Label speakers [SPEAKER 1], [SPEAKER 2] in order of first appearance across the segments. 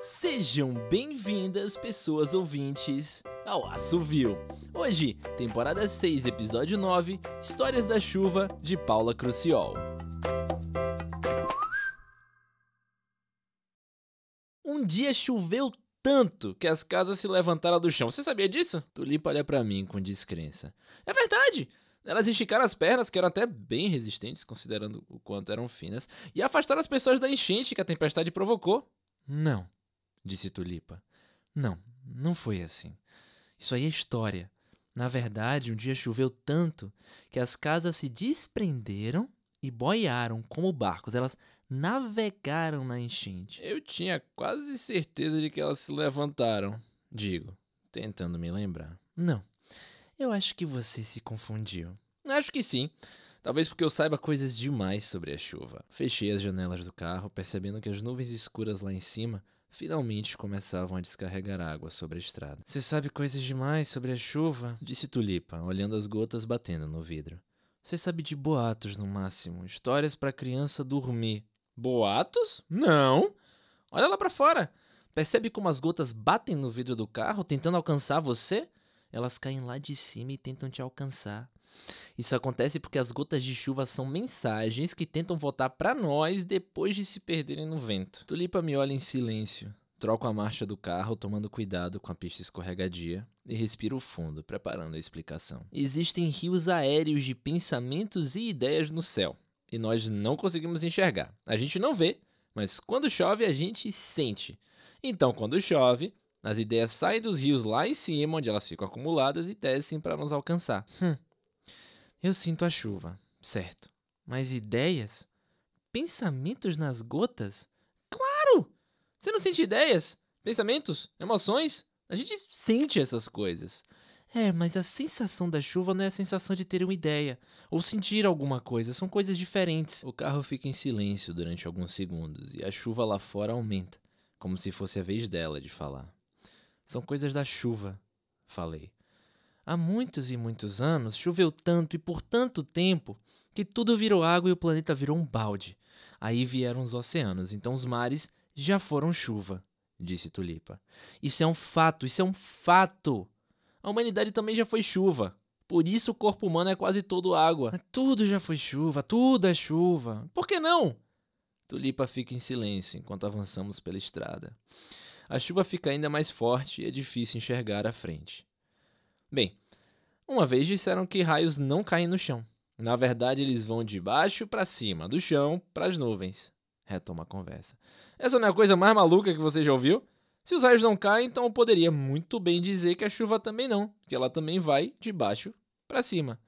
[SPEAKER 1] Sejam bem-vindas, pessoas ouvintes, ao Assovio. Hoje, temporada 6, episódio 9, Histórias da Chuva, de Paula Cruciol. Um dia choveu tanto que as casas se levantaram do chão. Você sabia disso? Tulipa olha pra mim com descrença. É verdade! Elas esticaram as pernas, que eram até bem resistentes, considerando o quanto eram finas, e afastaram as pessoas da enchente que a tempestade provocou. Não, disse Tulipa. Não, não foi assim. Isso aí é história. Na verdade, um dia choveu tanto que as casas se desprenderam e boiaram como barcos. Elas navegaram na enchente. Eu tinha quase certeza de que elas se levantaram, digo, tentando me lembrar. Não, eu acho que você se confundiu. Acho que sim. Talvez porque eu saiba coisas demais sobre a chuva. Fechei as janelas do carro, percebendo que as nuvens escuras lá em cima finalmente começavam a descarregar água sobre a estrada. Você sabe coisas demais sobre a chuva? Disse Tulipa, olhando as gotas batendo no vidro. Você sabe de boatos no máximo, histórias para criança dormir. Boatos? Não. Olha lá para fora. Percebe como as gotas batem no vidro do carro tentando alcançar você? Elas caem lá de cima e tentam te alcançar. Isso acontece porque as gotas de chuva são mensagens que tentam voltar para nós depois de se perderem no vento. Tulipa me olha em silêncio. Troco a marcha do carro, tomando cuidado com a pista escorregadia, e respiro fundo, preparando a explicação. Existem rios aéreos de pensamentos e ideias no céu, e nós não conseguimos enxergar. A gente não vê, mas quando chove a gente sente. Então, quando chove, as ideias saem dos rios lá em cima, onde elas ficam acumuladas, e descem para nos alcançar. Hum. Eu sinto a chuva, certo. Mas ideias? Pensamentos nas gotas? Claro! Você não sente ideias? Pensamentos? Emoções? A gente sente essas coisas. É, mas a sensação da chuva não é a sensação de ter uma ideia ou sentir alguma coisa, são coisas diferentes. O carro fica em silêncio durante alguns segundos e a chuva lá fora aumenta, como se fosse a vez dela de falar. São coisas da chuva, falei. Há muitos e muitos anos choveu tanto e por tanto tempo que tudo virou água e o planeta virou um balde. Aí vieram os oceanos, então os mares já foram chuva, disse Tulipa. Isso é um fato, isso é um fato. A humanidade também já foi chuva. Por isso o corpo humano é quase todo água. Tudo já foi chuva, tudo é chuva. Por que não? Tulipa fica em silêncio enquanto avançamos pela estrada. A chuva fica ainda mais forte e é difícil enxergar à frente. Bem, uma vez disseram que raios não caem no chão. Na verdade, eles vão de baixo para cima, do chão para as nuvens. Retoma a conversa. Essa não é a coisa mais maluca que você já ouviu? Se os raios não caem, então eu poderia muito bem dizer que a chuva também não, que ela também vai de baixo para cima.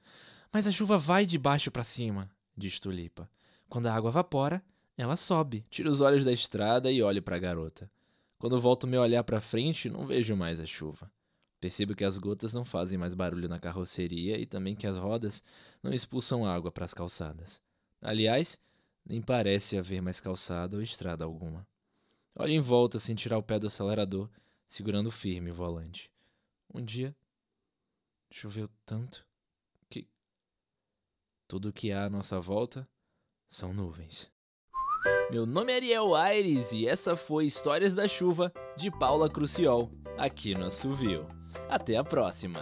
[SPEAKER 1] Mas a chuva vai de baixo para cima, diz Tulipa. Quando a água evapora, ela sobe. Tiro os olhos da estrada e olho para a garota. Quando volto meu olhar para frente, não vejo mais a chuva. Percebo que as gotas não fazem mais barulho na carroceria e também que as rodas não expulsam água para as calçadas. Aliás, nem parece haver mais calçada ou estrada alguma. Olho em volta sem tirar o pé do acelerador, segurando firme o volante. Um dia choveu tanto que tudo que há à nossa volta são nuvens. Meu nome é Ariel Aires e essa foi Histórias da Chuva de Paula Cruciol, aqui no Assovio. Até a próxima!